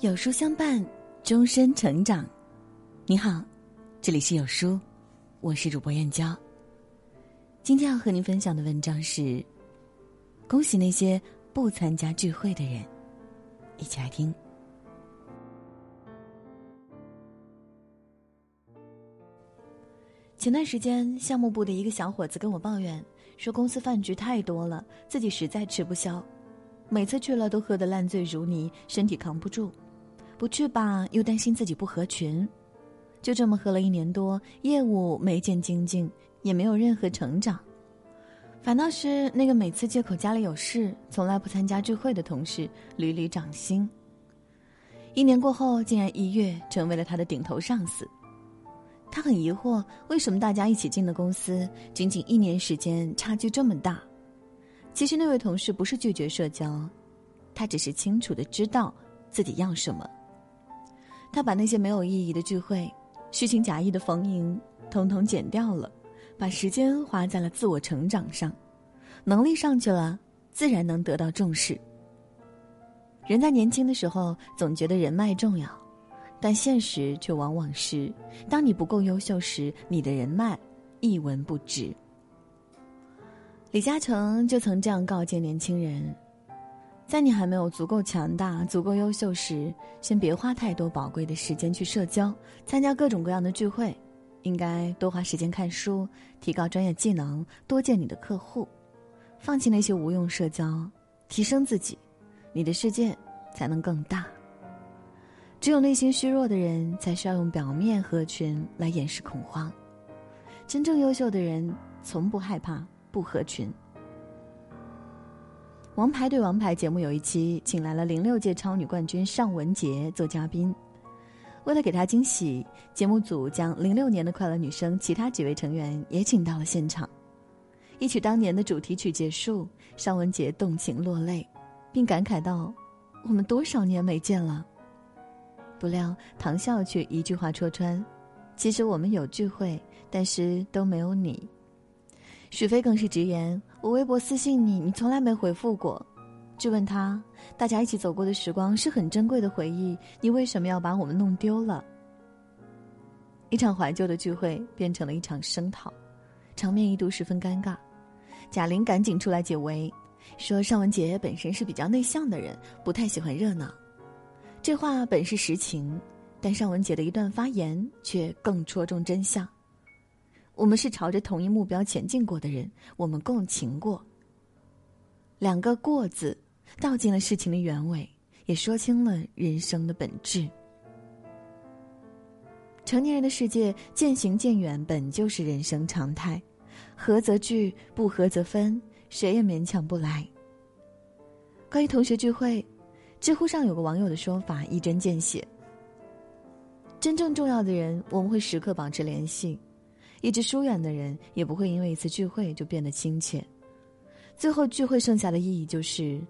有书相伴，终身成长。你好，这里是有书，我是主播燕娇。今天要和您分享的文章是：恭喜那些不参加聚会的人。一起来听。前段时间，项目部的一个小伙子跟我抱怨说，公司饭局太多了，自己实在吃不消，每次去了都喝得烂醉如泥，身体扛不住。不去吧，又担心自己不合群，就这么喝了一年多，业务没见精进，也没有任何成长。反倒是那个每次借口家里有事，从来不参加聚会的同事屡屡涨薪。一年过后，竟然一跃成为了他的顶头上司。他很疑惑，为什么大家一起进的公司，仅仅一年时间差距这么大？其实那位同事不是拒绝社交，他只是清楚的知道自己要什么。他把那些没有意义的聚会、虚情假意的逢迎，统统减掉了，把时间花在了自我成长上。能力上去了，自然能得到重视。人在年轻的时候总觉得人脉重要，但现实却往往是：当你不够优秀时，你的人脉一文不值。李嘉诚就曾这样告诫年轻人。在你还没有足够强大、足够优秀时，先别花太多宝贵的时间去社交、参加各种各样的聚会，应该多花时间看书，提高专业技能，多见你的客户，放弃那些无用社交，提升自己，你的世界才能更大。只有内心虚弱的人，才需要用表面合群来掩饰恐慌。真正优秀的人，从不害怕不合群。《王牌对王牌》节目有一期，请来了零六届超女冠军尚雯婕做嘉宾。为了给她惊喜，节目组将零六年的快乐女声其他几位成员也请到了现场。一曲当年的主题曲结束，尚雯婕动情落泪，并感慨道：“我们多少年没见了。”不料唐笑却一句话戳穿：“其实我们有聚会，但是都没有你。”许飞更是直言：“我微博私信你，你从来没回复过。质问他，大家一起走过的时光是很珍贵的回忆，你为什么要把我们弄丢了？”一场怀旧的聚会变成了一场声讨，场面一度十分尴尬。贾玲赶紧出来解围，说尚雯婕本身是比较内向的人，不太喜欢热闹。这话本是实情，但尚雯婕的一段发言却更戳中真相。我们是朝着同一目标前进过的人，我们共情过。两个“过”字，道尽了事情的原委，也说清了人生的本质。成年人的世界，渐行渐远本就是人生常态，合则聚，不合则分，谁也勉强不来。关于同学聚会，知乎上有个网友的说法一针见血：真正重要的人，我们会时刻保持联系。一直疏远的人，也不会因为一次聚会就变得亲切。最后，聚会剩下的意义，就是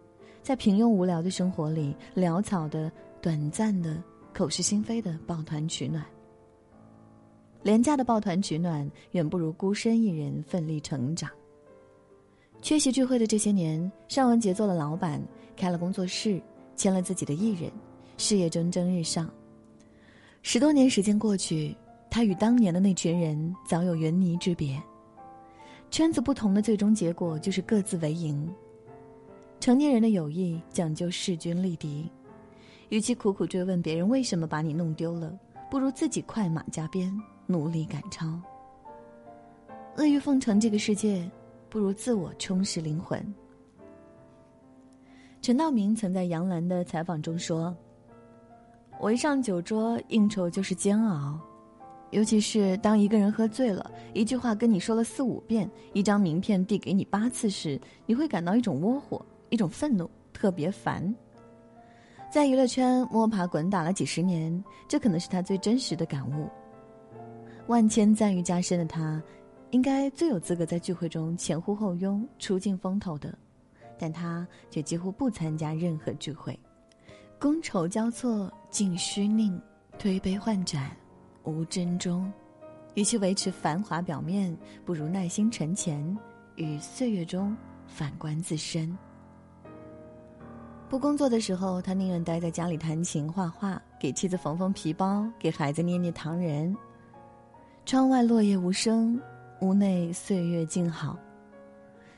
在平庸无聊的生活里，潦草的、短暂的、口是心非的抱团取暖。廉价的抱团取暖，远不如孤身一人奋力成长。缺席聚会的这些年，尚雯婕做了老板，开了工作室，签了自己的艺人，事业蒸蒸日上。十多年时间过去。他与当年的那群人早有云泥之别，圈子不同的最终结果就是各自为营。成年人的友谊讲究势均力敌，与其苦苦追问别人为什么把你弄丢了，不如自己快马加鞭，努力赶超。阿谀奉承这个世界，不如自我充实灵魂。陈道明曾在杨澜的采访中说：“我一上酒桌，应酬就是煎熬。”尤其是当一个人喝醉了，一句话跟你说了四五遍，一张名片递给你八次时，你会感到一种窝火，一种愤怒，特别烦。在娱乐圈摸爬滚打了几十年，这可能是他最真实的感悟。万千赞誉加身的他，应该最有资格在聚会中前呼后拥、出尽风头的，但他却几乎不参加任何聚会，觥筹交错，尽虚宁，推杯换盏。无真中，与其维持繁华表面，不如耐心沉潜，于岁月中反观自身。不工作的时候，他宁愿待在家里弹琴、画画，给妻子缝缝皮包，给孩子捏捏糖人。窗外落叶无声，屋内岁月静好。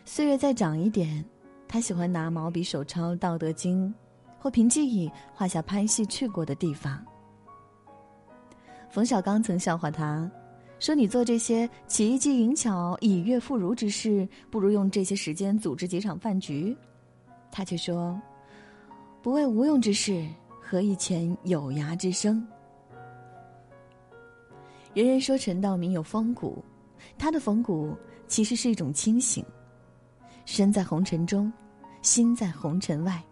岁月再长一点，他喜欢拿毛笔手抄《道德经》，或凭记忆画下拍戏去过的地方。冯小刚曾笑话他，说：“你做这些奇技淫巧、以悦妇孺之事，不如用这些时间组织几场饭局。”他却说。不为无用之事，何以遣有涯之生？人人说陈道明有风骨，他的风骨其实是一种清醒。身在红尘中，心在红尘外。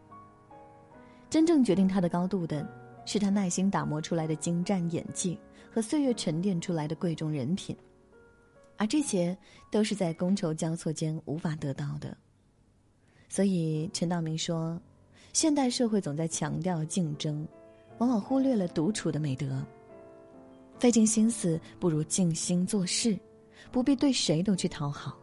真正决定他的高度的，是他耐心打磨出来的精湛演技和岁月沉淀出来的贵重人品，而这些都是在觥筹交错间无法得到的。所以陈道明说。现代社会总在强调竞争，往往忽略了独处的美德。费尽心思不如静心做事，不必对谁都去讨好。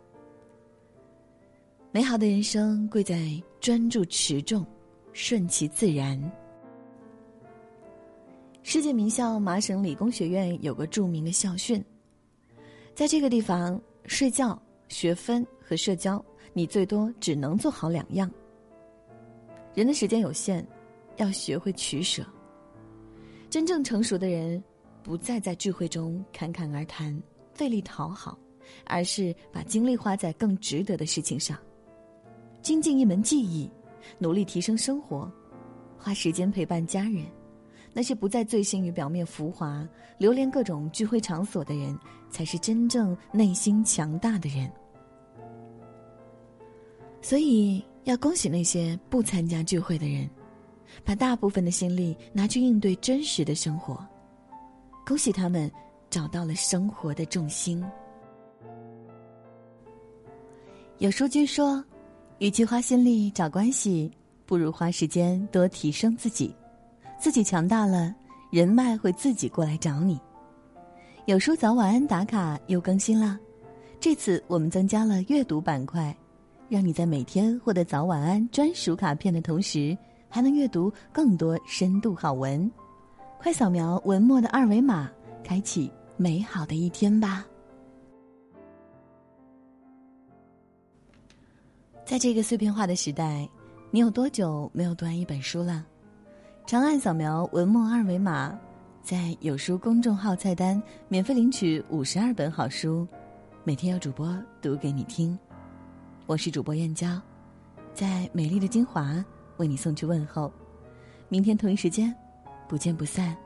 美好的人生贵在专注持重，顺其自然。世界名校麻省理工学院有个著名的校训：在这个地方，睡觉、学分和社交，你最多只能做好两样。人的时间有限，要学会取舍。真正成熟的人，不再在聚会中侃侃而谈、费力讨好，而是把精力花在更值得的事情上，精进一门技艺，努力提升生活，花时间陪伴家人。那些不再醉心于表面浮华、流连各种聚会场所的人，才是真正内心强大的人。所以。要恭喜那些不参加聚会的人，把大部分的心力拿去应对真实的生活。恭喜他们找到了生活的重心。有书君说，与其花心力找关系，不如花时间多提升自己。自己强大了，人脉会自己过来找你。有书早晚安打卡又更新了，这次我们增加了阅读板块。让你在每天获得早晚安专属卡片的同时，还能阅读更多深度好文。快扫描文末的二维码，开启美好的一天吧！在这个碎片化的时代，你有多久没有读完一本书了？长按扫描文末二维码，在有书公众号菜单免费领取五十二本好书，每天有主播读给你听。我是主播燕娇，在美丽的金华为你送去问候。明天同一时间，不见不散。